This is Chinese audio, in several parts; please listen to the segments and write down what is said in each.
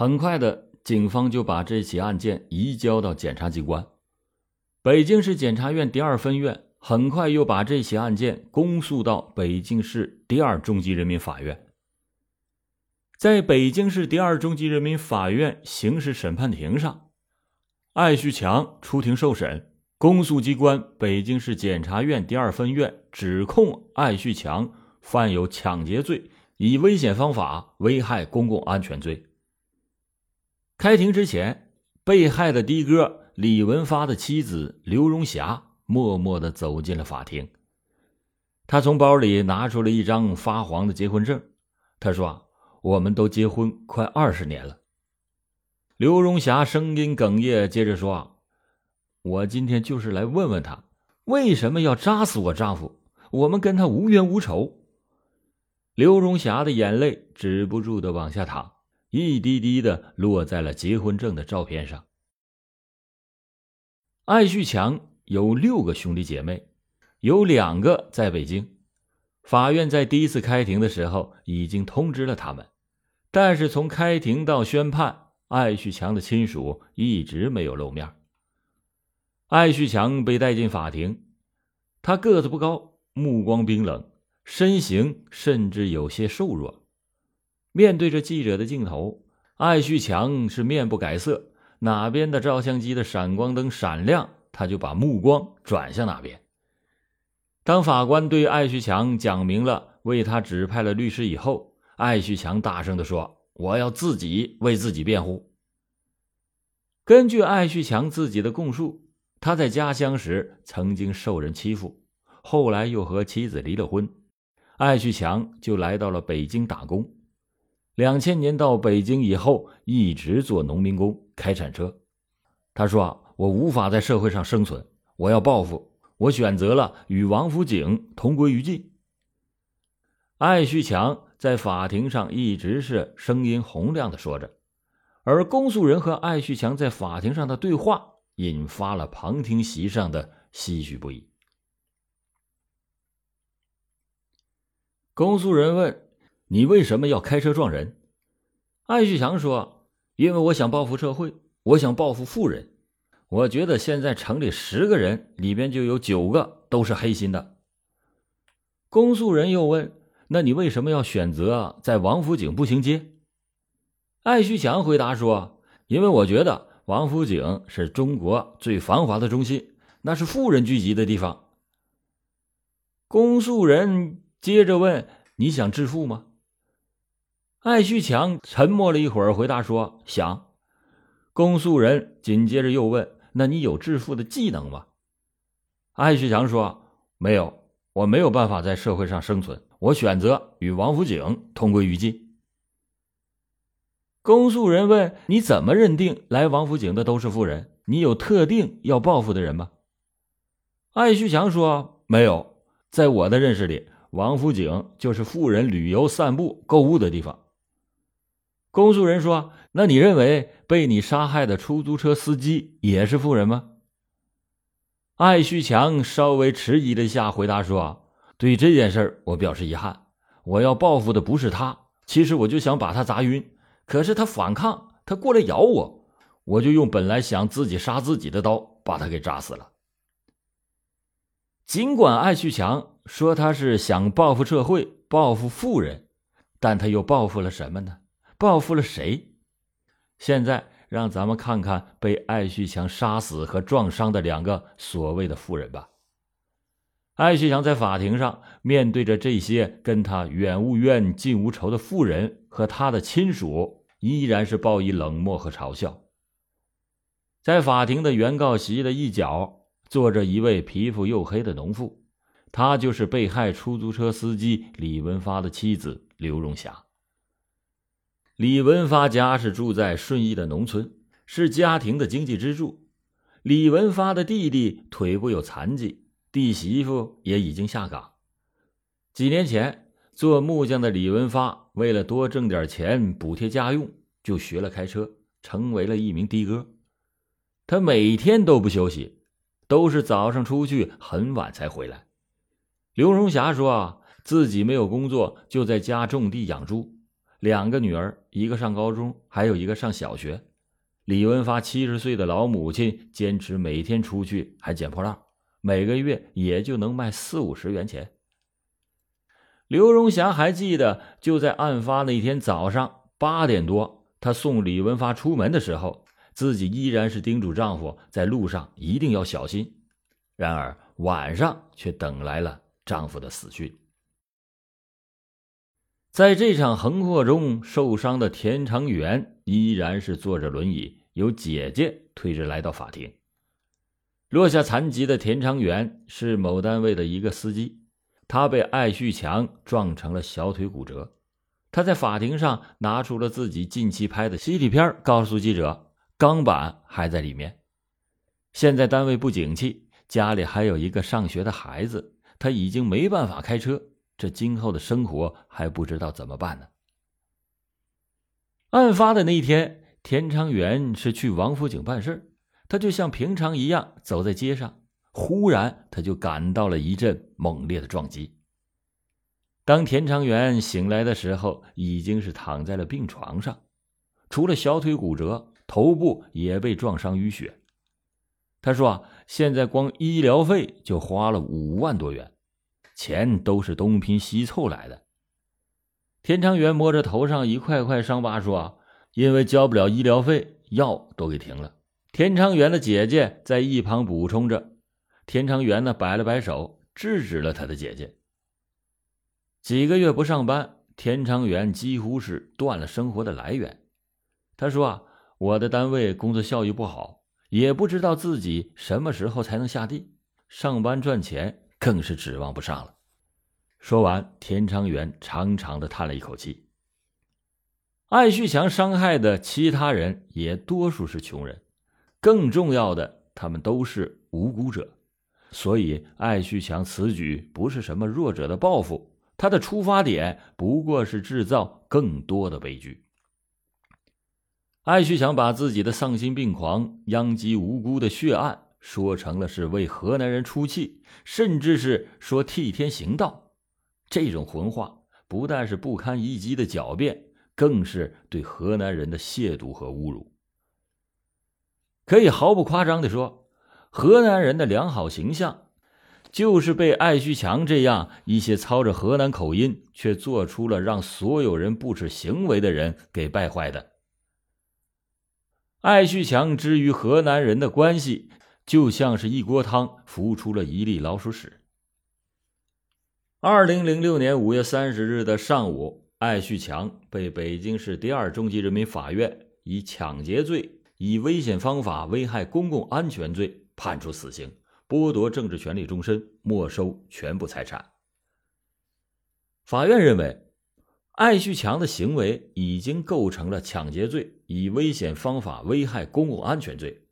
很快的，警方就把这起案件移交到检察机关。北京市检察院第二分院很快又把这起案件公诉到北京市第二中级人民法院。在北京市第二中级人民法院刑事审判庭上，艾旭强出庭受审。公诉机关北京市检察院第二分院指控艾旭强犯有抢劫罪，以危险方法危害公共安全罪。开庭之前，被害的的哥李文发的妻子刘荣霞默默的走进了法庭。他从包里拿出了一张发黄的结婚证，他说：“我们都结婚快二十年了。”刘荣霞声音哽咽，接着说。我今天就是来问问他，为什么要扎死我丈夫？我们跟他无冤无仇。刘荣霞的眼泪止不住的往下淌，一滴滴的落在了结婚证的照片上。艾旭强有六个兄弟姐妹，有两个在北京。法院在第一次开庭的时候已经通知了他们，但是从开庭到宣判，艾旭强的亲属一直没有露面。艾旭强被带进法庭，他个子不高，目光冰冷，身形甚至有些瘦弱。面对着记者的镜头，艾旭强是面不改色，哪边的照相机的闪光灯闪亮，他就把目光转向哪边。当法官对艾旭强讲明了为他指派了律师以后，艾旭强大声的说：“我要自己为自己辩护。”根据艾旭强自己的供述。他在家乡时曾经受人欺负，后来又和妻子离了婚，艾旭强就来到了北京打工。两千年到北京以后，一直做农民工，开铲车。他说：“啊我无法在社会上生存，我要报复，我选择了与王府井同归于尽。”艾旭强在法庭上一直是声音洪亮的说着，而公诉人和艾旭强在法庭上的对话。引发了旁听席上的唏嘘不已。公诉人问：“你为什么要开车撞人？”艾旭强说：“因为我想报复社会，我想报复富人。我觉得现在城里十个人里边就有九个都是黑心的。”公诉人又问：“那你为什么要选择在王府井步行街？”艾旭强回答说：“因为我觉得。”王府井是中国最繁华的中心，那是富人聚集的地方。公诉人接着问：“你想致富吗？”艾旭强沉默了一会儿，回答说：“想。”公诉人紧接着又问：“那你有致富的技能吗？”艾旭强说：“没有，我没有办法在社会上生存，我选择与王府井同归于尽。”公诉人问：“你怎么认定来王府井的都是富人？你有特定要报复的人吗？”艾旭强说：“没有，在我的认识里，王府井就是富人旅游、散步、购物的地方。”公诉人说：“那你认为被你杀害的出租车司机也是富人吗？”艾旭强稍微迟疑了一下，回答说：“对这件事我表示遗憾。我要报复的不是他，其实我就想把他砸晕。”可是他反抗，他过来咬我，我就用本来想自己杀自己的刀把他给扎死了。尽管艾旭强说他是想报复社会、报复富人，但他又报复了什么呢？报复了谁？现在让咱们看看被艾旭强杀死和撞伤的两个所谓的富人吧。艾旭强在法庭上面对着这些跟他远无怨、近无仇的富人和他的亲属。依然是报以冷漠和嘲笑。在法庭的原告席的一角坐着一位皮肤黝黑的农妇，她就是被害出租车司机李文发的妻子刘荣霞。李文发家是住在顺义的农村，是家庭的经济支柱。李文发的弟弟腿部有残疾，弟媳妇也已经下岗。几年前。做木匠的李文发为了多挣点钱补贴家用，就学了开车，成为了一名的哥。他每天都不休息，都是早上出去，很晚才回来。刘荣霞说：“啊自己没有工作，就在家种地养猪。两个女儿，一个上高中，还有一个上小学。李文发七十岁的老母亲坚持每天出去还捡破烂，每个月也就能卖四五十元钱。刘荣霞还记得，就在案发那天早上八点多，她送李文发出门的时候，自己依然是叮嘱丈夫在路上一定要小心。然而晚上却等来了丈夫的死讯。在这场横祸中受伤的田长元依然是坐着轮椅，由姐姐推着来到法庭。落下残疾的田长元是某单位的一个司机，他被艾旭强撞成了小腿骨折。他在法庭上拿出了自己近期拍的 CT 片，告诉记者：“钢板还在里面。”现在单位不景气。家里还有一个上学的孩子，他已经没办法开车，这今后的生活还不知道怎么办呢。案发的那一天，田长元是去王府井办事，他就像平常一样走在街上，忽然他就感到了一阵猛烈的撞击。当田长元醒来的时候，已经是躺在了病床上，除了小腿骨折，头部也被撞伤淤血。他说：“啊，现在光医疗费就花了五万多元，钱都是东拼西凑来的。”田长元摸着头上一块块伤疤说：“因为交不了医疗费，药都给停了。”田长元的姐姐在一旁补充着。田长元呢，摆了摆手，制止了他的姐姐。几个月不上班，田长元几乎是断了生活的来源。他说：“啊，我的单位工作效益不好。”也不知道自己什么时候才能下地上班赚钱，更是指望不上了。说完，田昌元长长的叹了一口气。艾旭强伤害的其他人也多数是穷人，更重要的，他们都是无辜者。所以，艾旭强此举不是什么弱者的报复，他的出发点不过是制造更多的悲剧。艾旭强把自己的丧心病狂、殃及无辜的血案说成了是为河南人出气，甚至是说替天行道，这种混话不但是不堪一击的狡辩，更是对河南人的亵渎和侮辱。可以毫不夸张的说，河南人的良好形象，就是被艾旭强这样一些操着河南口音却做出了让所有人不耻行为的人给败坏的。艾旭强之于河南人的关系，就像是一锅汤浮出了一粒老鼠屎。二零零六年五月三十日的上午，艾旭强被北京市第二中级人民法院以抢劫罪、以危险方法危害公共安全罪判处死刑，剥夺政治权利终身，没收全部财产。法院认为。艾旭强的行为已经构成了抢劫罪、以危险方法危害公共安全罪，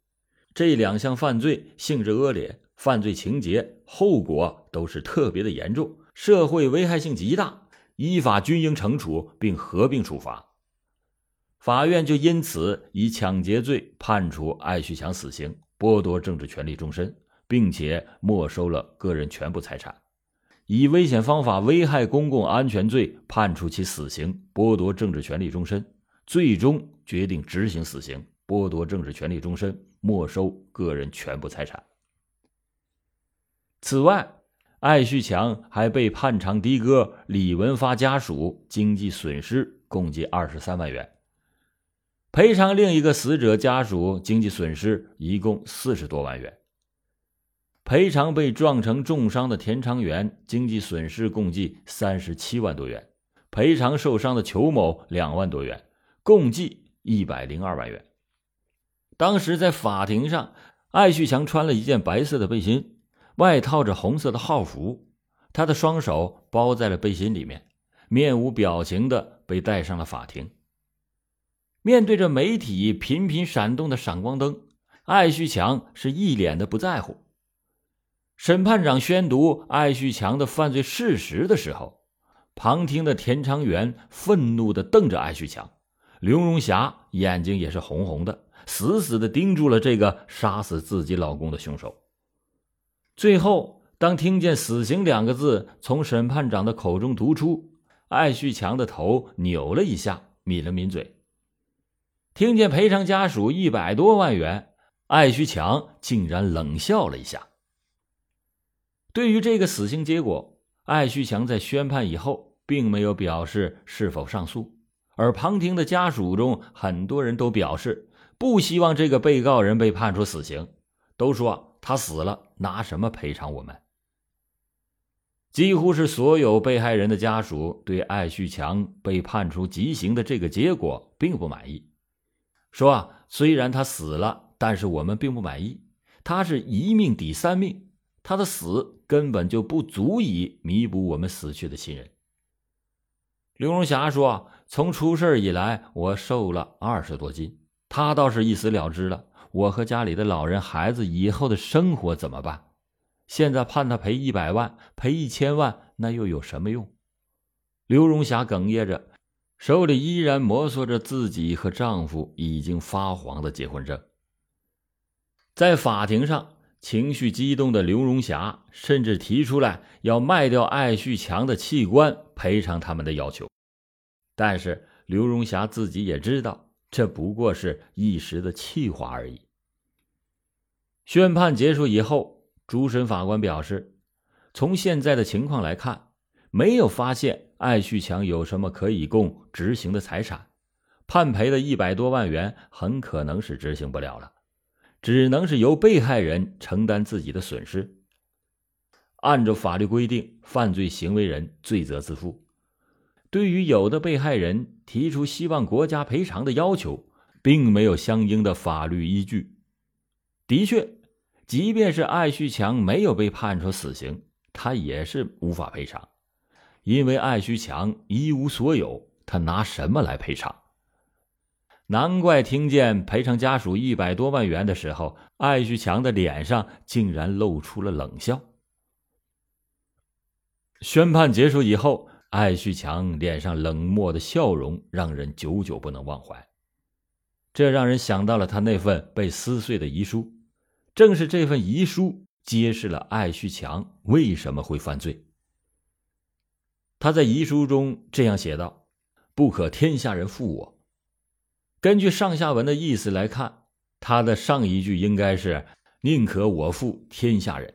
这两项犯罪性质恶劣，犯罪情节、后果都是特别的严重，社会危害性极大，依法均应惩处并合并处罚。法院就因此以抢劫罪判处艾旭强死刑，剥夺政治权利终身，并且没收了个人全部财产。以危险方法危害公共安全罪判处其死刑，剥夺政治权利终身，最终决定执行死刑，剥夺政治权利终身，没收个人全部财产。此外，艾旭强还被判偿的哥李文发家属经济损失共计二十三万元，赔偿另一个死者家属经济损失一共四十多万元。赔偿被撞成重伤的田长元经济损失共计三十七万多元，赔偿受伤的裘某两万多元，共计一百零二万元。当时在法庭上，艾旭强穿了一件白色的背心，外套着红色的号服，他的双手包在了背心里面，面无表情的被带上了法庭。面对着媒体频频闪动的闪光灯，艾旭强是一脸的不在乎。审判长宣读艾旭强的犯罪事实的时候，旁听的田长元愤怒的瞪着艾旭强，刘荣霞眼睛也是红红的，死死的盯住了这个杀死自己老公的凶手。最后，当听见“死刑”两个字从审判长的口中读出，艾旭强的头扭了一下，抿了抿嘴。听见赔偿家属一百多万元，艾旭强竟然冷笑了一下。对于这个死刑结果，艾旭强在宣判以后并没有表示是否上诉，而旁听的家属中很多人都表示不希望这个被告人被判处死刑，都说他死了拿什么赔偿我们？几乎是所有被害人的家属对艾旭强被判处极刑的这个结果并不满意。说，虽然他死了，但是我们并不满意。他是一命抵三命，他的死根本就不足以弥补我们死去的亲人。刘荣霞说：“从出事以来，我瘦了二十多斤，他倒是一死了之了。我和家里的老人、孩子以后的生活怎么办？现在判他赔一百万、赔一千万，那又有什么用？”刘荣霞哽咽着。手里依然摩挲着自己和丈夫已经发黄的结婚证。在法庭上，情绪激动的刘荣霞甚至提出来要卖掉艾旭强的器官赔偿他们的要求。但是刘荣霞自己也知道，这不过是一时的气话而已。宣判结束以后，主审法官表示，从现在的情况来看，没有发现。艾旭强有什么可以供执行的财产？判赔的一百多万元很可能是执行不了了，只能是由被害人承担自己的损失。按照法律规定，犯罪行为人罪责自负。对于有的被害人提出希望国家赔偿的要求，并没有相应的法律依据。的确，即便是艾旭强没有被判处死刑，他也是无法赔偿。因为艾旭强一无所有，他拿什么来赔偿？难怪听见赔偿家属一百多万元的时候，艾旭强的脸上竟然露出了冷笑。宣判结束以后，艾旭强脸上冷漠的笑容让人久久不能忘怀。这让人想到了他那份被撕碎的遗书，正是这份遗书揭示了艾旭强为什么会犯罪。他在遗书中这样写道：“不可天下人负我。”根据上下文的意思来看，他的上一句应该是“宁可我负天下人”。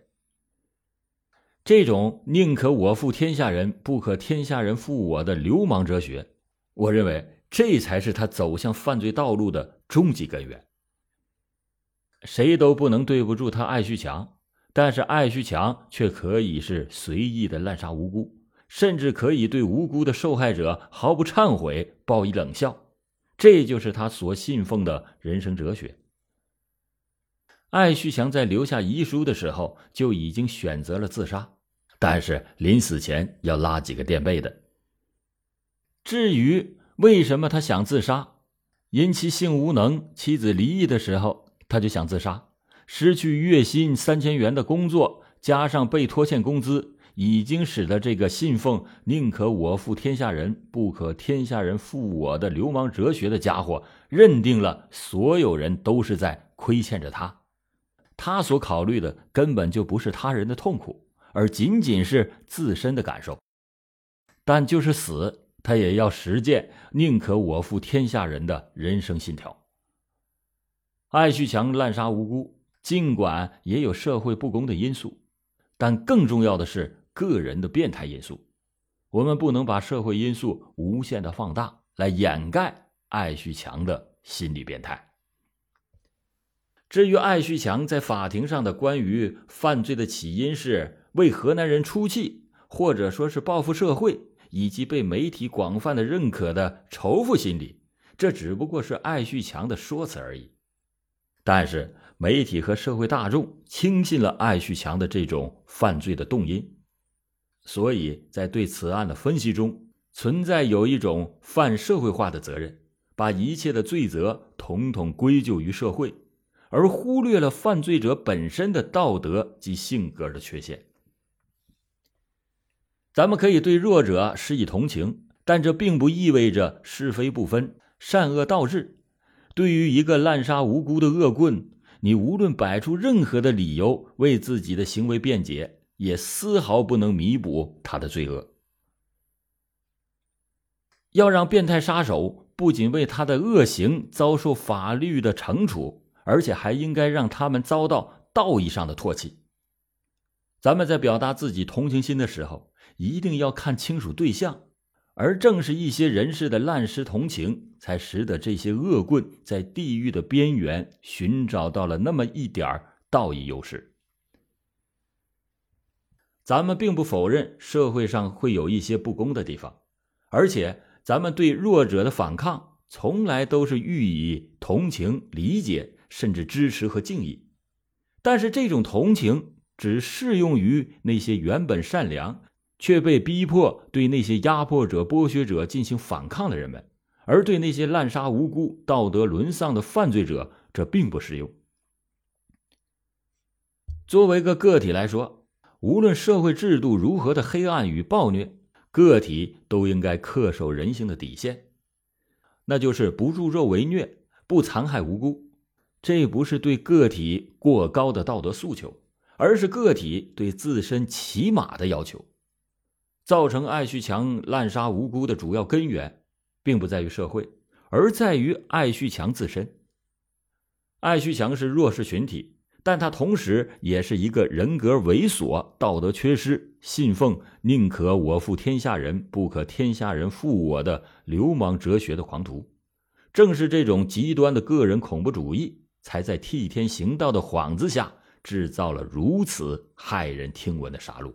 这种“宁可我负天下人，不可天下人负我”的流氓哲学，我认为这才是他走向犯罪道路的终极根源。谁都不能对不住他艾旭强，但是艾旭强却可以是随意的滥杀无辜。甚至可以对无辜的受害者毫不忏悔，报以冷笑，这就是他所信奉的人生哲学。艾旭强在留下遗书的时候就已经选择了自杀，但是临死前要拉几个垫背的。至于为什么他想自杀，因其性无能，妻子离异的时候他就想自杀，失去月薪三千元的工作，加上被拖欠工资。已经使得这个信奉“宁可我负天下人，不可天下人负我”的流氓哲学的家伙，认定了所有人都是在亏欠着他。他所考虑的根本就不是他人的痛苦，而仅仅是自身的感受。但就是死，他也要实践“宁可我负天下人”的人生信条。艾旭强滥杀无辜，尽管也有社会不公的因素，但更重要的是。个人的变态因素，我们不能把社会因素无限的放大，来掩盖艾旭强的心理变态。至于艾旭强在法庭上的关于犯罪的起因是为河南人出气，或者说是报复社会，以及被媒体广泛的认可的仇富心理，这只不过是艾旭强的说辞而已。但是媒体和社会大众轻信了艾旭强的这种犯罪的动因。所以在对此案的分析中，存在有一种泛社会化的责任，把一切的罪责统统归咎于社会，而忽略了犯罪者本身的道德及性格的缺陷。咱们可以对弱者施以同情，但这并不意味着是非不分、善恶倒置。对于一个滥杀无辜的恶棍，你无论摆出任何的理由为自己的行为辩解。也丝毫不能弥补他的罪恶。要让变态杀手不仅为他的恶行遭受法律的惩处，而且还应该让他们遭到道义上的唾弃。咱们在表达自己同情心的时候，一定要看清楚对象，而正是一些人士的滥施同情，才使得这些恶棍在地狱的边缘寻找到了那么一点道义优势。咱们并不否认社会上会有一些不公的地方，而且咱们对弱者的反抗，从来都是予以同情、理解，甚至支持和敬意。但是这种同情。只适用于那些原本善良却被逼迫对那些压迫者、剥削者进行反抗的人们，而对那些滥杀无辜、道德沦丧的犯罪者，这并不适用。作为个个体来说，无论社会制度如何的黑暗与暴虐，个体都应该恪守人性的底线，那就是不助纣为虐，不残害无辜。这不是对个体过高的道德诉求。而是个体对自身起码的要求，造成艾旭强滥杀无辜的主要根源，并不在于社会，而在于艾旭强自身。艾旭强是弱势群体，但他同时也是一个人格猥琐、道德缺失、信奉“宁可我负天下人，不可天下人负我”的流氓哲学的狂徒。正是这种极端的个人恐怖主义，才在替天行道的幌子下。制造了如此骇人听闻的杀戮。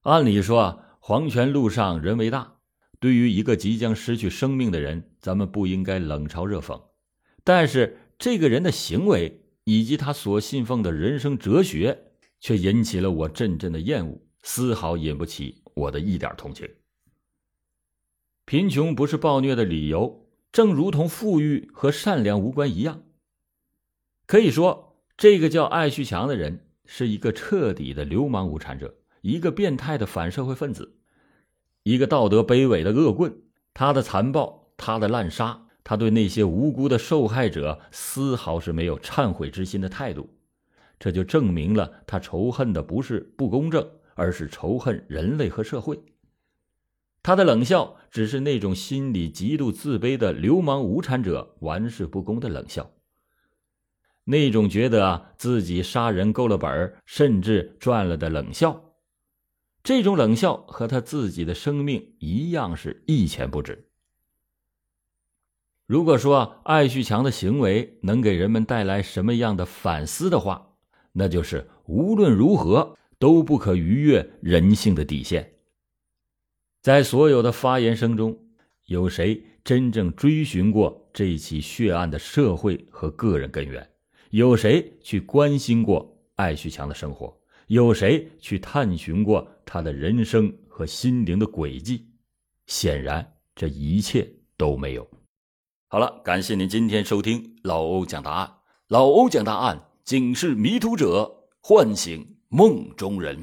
按理说，黄泉路上人为大，对于一个即将失去生命的人，咱们不应该冷嘲热讽。但是，这个人的行为以及他所信奉的人生哲学，却引起了我阵阵的厌恶，丝毫引不起我的一点同情。贫穷不是暴虐的理由，正如同富裕和善良无关一样。可以说。这个叫艾旭强的人是一个彻底的流氓无产者，一个变态的反社会分子，一个道德卑微的恶棍。他的残暴，他的滥杀，他对那些无辜的受害者丝毫是没有忏悔之心的态度，这就证明了他仇恨的不是不公正，而是仇恨人类和社会。他的冷笑只是那种心里极度自卑的流氓无产者玩世不恭的冷笑。那种觉得自己杀人够了本甚至赚了的冷笑，这种冷笑和他自己的生命一样是一钱不值。如果说艾旭强的行为能给人们带来什么样的反思的话，那就是无论如何都不可逾越人性的底线。在所有的发言声中，有谁真正追寻过这起血案的社会和个人根源？有谁去关心过艾旭强的生活？有谁去探寻过他的人生和心灵的轨迹？显然，这一切都没有。好了，感谢您今天收听老欧讲答案。老欧讲答案，警示迷途者，唤醒梦中人。